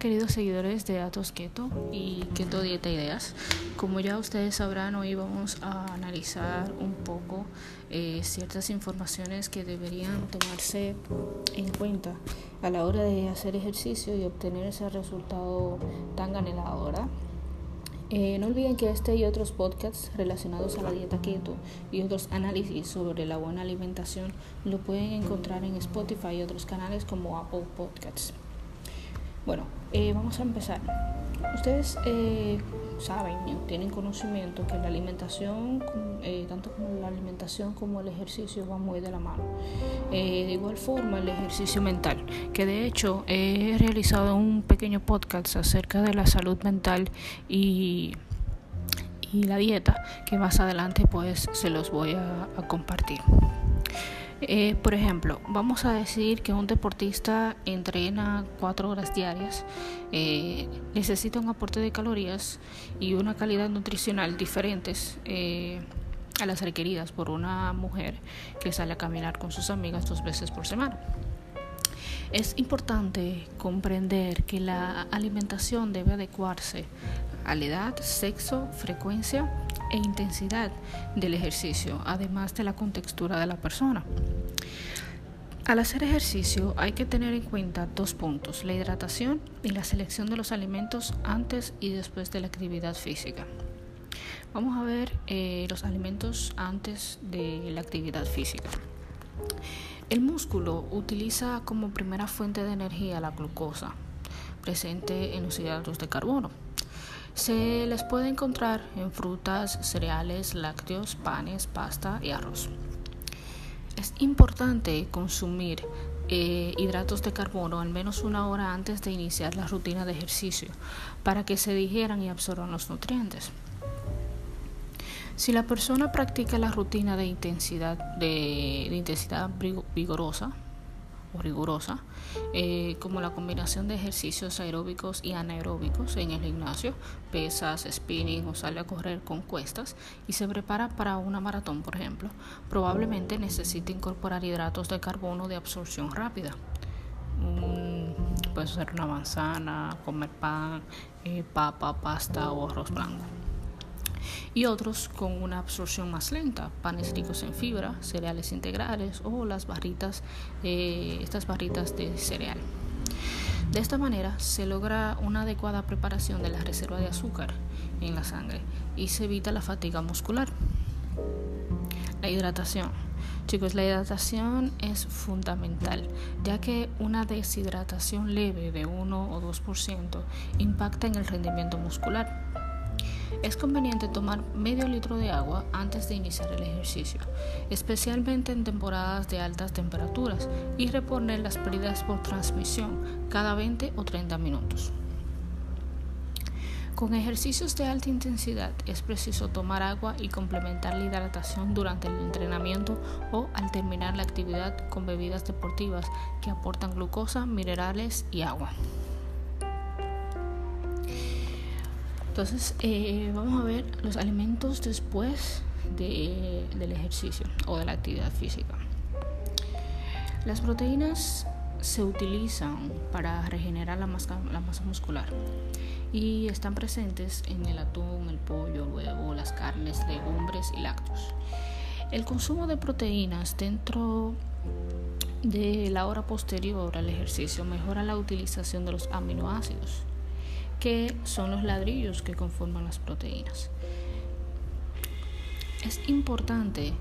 queridos seguidores de Atos Keto y Keto Dieta Ideas. Como ya ustedes sabrán, hoy vamos a analizar un poco eh, ciertas informaciones que deberían tomarse en cuenta a la hora de hacer ejercicio y obtener ese resultado tan anhelado, eh, no olviden que este y otros podcasts relacionados a la dieta keto y otros análisis sobre la buena alimentación lo pueden encontrar en Spotify y otros canales como Apple Podcasts. Bueno, eh, vamos a empezar. Ustedes eh, saben, tienen conocimiento que la alimentación, eh, tanto como la alimentación como el ejercicio, van muy de la mano. de igual forma, el ejercicio mental, que de hecho he realizado un pequeño podcast acerca de la salud mental y, y la dieta, que más adelante pues se los voy a compartir. Eh, por ejemplo, vamos a decir que un deportista entrena cuatro horas diarias, eh, necesita un aporte de calorías y una calidad nutricional diferentes eh, a las requeridas por una mujer que sale a caminar con sus amigas dos veces por semana. Es importante comprender que la alimentación debe adecuarse a la edad, sexo, frecuencia e intensidad del ejercicio, además de la contextura de la persona. Al hacer ejercicio hay que tener en cuenta dos puntos, la hidratación y la selección de los alimentos antes y después de la actividad física. Vamos a ver eh, los alimentos antes de la actividad física. El músculo utiliza como primera fuente de energía la glucosa, presente en los hidratos de carbono. Se les puede encontrar en frutas, cereales, lácteos, panes, pasta y arroz. Es importante consumir eh, hidratos de carbono al menos una hora antes de iniciar la rutina de ejercicio para que se digieran y absorban los nutrientes. Si la persona practica la rutina de intensidad, de intensidad vigorosa, o rigurosa, eh, como la combinación de ejercicios aeróbicos y anaeróbicos en el gimnasio, pesas, spinning o sale a correr con cuestas y se prepara para una maratón, por ejemplo, probablemente necesite incorporar hidratos de carbono de absorción rápida. puede ser una manzana, comer pan, eh, papa, pasta o arroz blanco y otros con una absorción más lenta, panes ricos en fibra, cereales integrales o las barritas, eh, estas barritas de cereal. De esta manera se logra una adecuada preparación de la reserva de azúcar en la sangre y se evita la fatiga muscular. La hidratación. Chicos, la hidratación es fundamental, ya que una deshidratación leve de 1 o 2% impacta en el rendimiento muscular es conveniente tomar medio litro de agua antes de iniciar el ejercicio, especialmente en temporadas de altas temperaturas, y reponer las pérdidas por transmisión cada 20 o 30 minutos. Con ejercicios de alta intensidad es preciso tomar agua y complementar la hidratación durante el entrenamiento o al terminar la actividad con bebidas deportivas que aportan glucosa, minerales y agua. Entonces, eh, vamos a ver los alimentos después del ejercicio o de la actividad física. Las proteínas se utilizan para regenerar la masa, la masa muscular y están presentes en el atún, el pollo, el huevo, las carnes, legumbres y lácteos. El consumo de proteínas dentro de la hora posterior al ejercicio mejora la utilización de los aminoácidos que son los ladrillos que conforman las proteínas. Es importante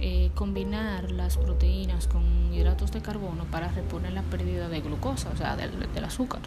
eh, combinar las proteínas con hidratos de carbono para reponer la pérdida de glucosa, o sea, del, azúcar.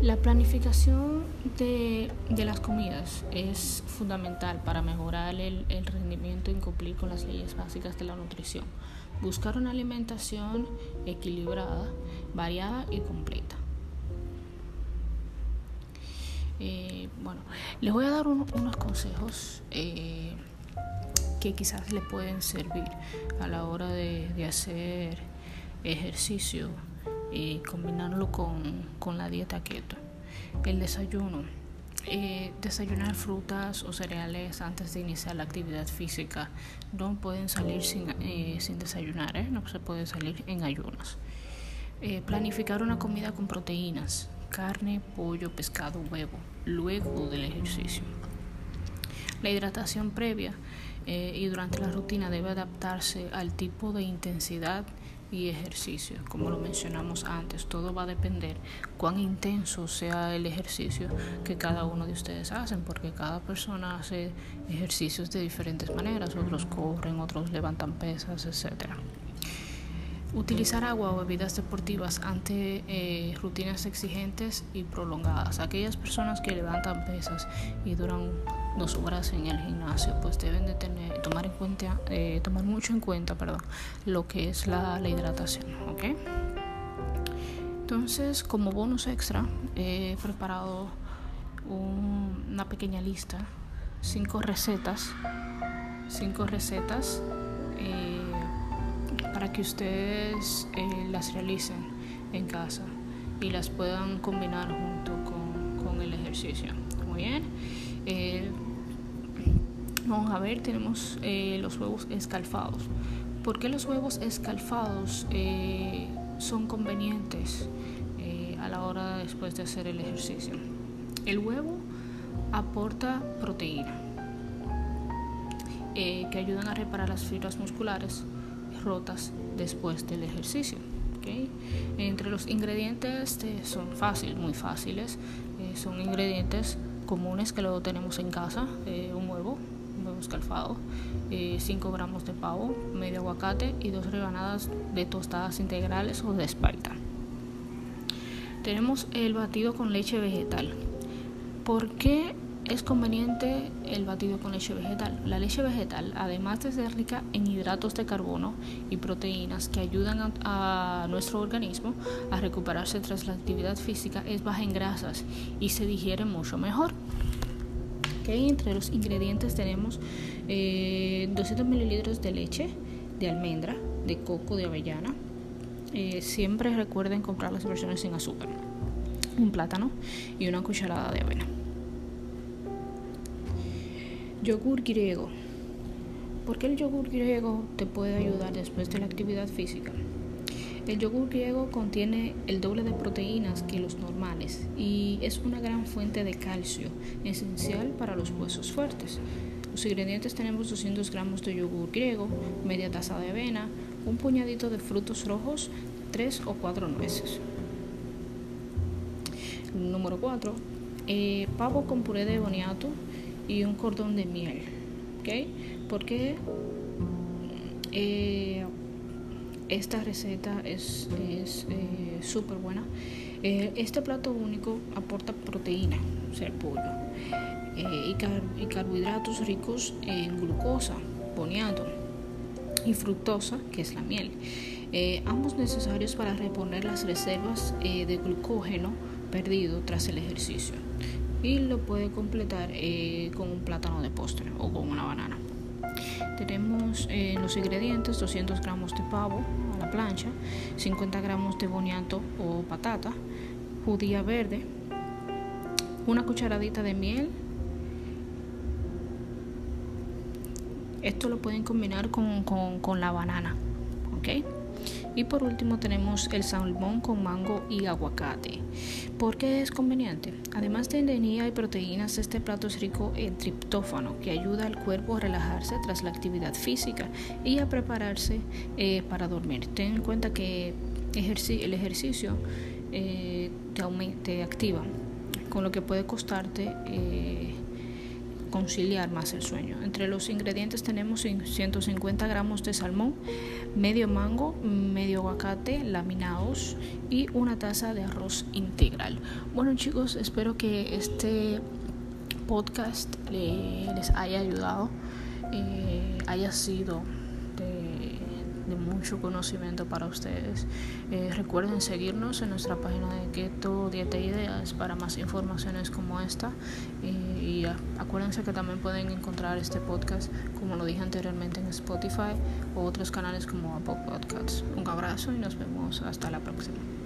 La planificación de, las comidas es fundamental para mejorar el, el rendimiento y cumplir con las leyes básicas de la nutrición. Buscar una alimentación equilibrada, variada y completa. Eh, bueno, les voy a dar unos consejos eh, que quizás le pueden servir a la hora de, hacer ejercicio y combinarlo con, la dieta keto. El desayuno. Eh, desayunar frutas o cereales antes de iniciar la actividad física. No pueden salir sin, sin desayunar, no se puede salir en ayunas. Eh, planificar una comida con proteínas, carne, pollo, pescado, huevo, luego del ejercicio. La hidratación previa eh, y durante la rutina debe adaptarse al tipo de intensidad y ejercicio. Como lo mencionamos antes, todo va a depender cuán intenso sea el ejercicio que cada uno de ustedes hacen, porque cada persona hace ejercicios de diferentes maneras, otros corren, otros levantan pesas, etcétera. Utilizar agua o bebidas deportivas ante eh, rutinas exigentes y prolongadas. Aquellas personas que levantan pesas y duran dos horas en el gimnasio, pues deben de tener, tomar en cuenta, eh, tomar mucho en cuenta, perdón, lo que es la, hidratación, ¿ok? Entonces, como bonus extra, he preparado una pequeña lista, cinco recetas, cinco recetas. Eh, para que ustedes eh, las realicen en casa y las puedan combinar junto con, el ejercicio. Muy bien. Eh, vamos a ver, tenemos eh, los huevos escalfados. ¿Por qué los huevos escalfados son convenientes a la hora después de hacer el ejercicio? El huevo aporta proteína que ayudan a reparar las fibras musculares rotas después del ejercicio. Entre los ingredientes eh, son fáciles, muy fáciles, eh, son ingredientes comunes que luego tenemos en casa, eh, un huevo, un huevo escalfado, 5 gramos de pavo, medio aguacate y dos rebanadas de tostadas integrales o de espalda. Tenemos el batido con leche vegetal. ¿Por qué es conveniente el batido con leche vegetal. La leche vegetal, además de ser rica en hidratos de carbono y proteínas que ayudan a, nuestro organismo a recuperarse tras la actividad física, es baja en grasas y se digiere mucho mejor. Entre los ingredientes tenemos 200 eh, mililitros de leche de almendra, de coco, de avellana. Eh, siempre recuerden comprar las versiones sin azúcar. Un plátano y una cucharada de avena. Yogur griego. ¿Por qué el yogur griego te puede ayudar después de la actividad física? El yogur griego contiene el doble de proteínas que los normales y es una gran fuente de calcio, esencial para los huesos fuertes. Los ingredientes tenemos 200 gramos de yogur griego, media taza de avena, un puñadito de frutos rojos, 3 o 4 nueces. Número 4. Eh, pavo con puré de boniato, y un cordón de miel. ¿Ok? Porque eh, esta receta es súper eh, buena. Eh, este plato único aporta proteína, o sea, el pollo, y, y, carbohidratos ricos en glucosa, boniato, y fructosa, que es la miel. ambos necesarios para reponer las reservas de glucógeno perdido tras el ejercicio y lo puede completar eh, con un plátano de postre o con una banana. Tenemos eh, los ingredientes 200 gramos de pavo a la plancha, 50 gramos de boniato o patata, judía verde, una cucharadita de miel. Esto lo pueden combinar con, con, la banana. ¿ok? Y por último tenemos el salmón con mango y aguacate. ¿Por qué es conveniente? Además de energía y proteínas, este plato es rico en triptófano, que ayuda al cuerpo a relajarse tras la actividad física y a prepararse eh, para dormir. Ten en cuenta que el ejercicio eh, te, te activa, con lo que puede costarte eh, conciliar más el sueño. Entre los ingredientes tenemos 150 gramos de salmón, medio mango, medio aguacate laminados y una taza de arroz integral. Bueno chicos, espero que este podcast les haya ayudado, eh, haya sido de mucho conocimiento para ustedes. Eh, recuerden seguirnos en nuestra página de Keto Dieta Ideas para más informaciones como esta. Y acuérdense que también pueden encontrar este podcast, como lo dije anteriormente, en Spotify o otros canales como Apple Podcasts. Un abrazo y nos vemos hasta la próxima.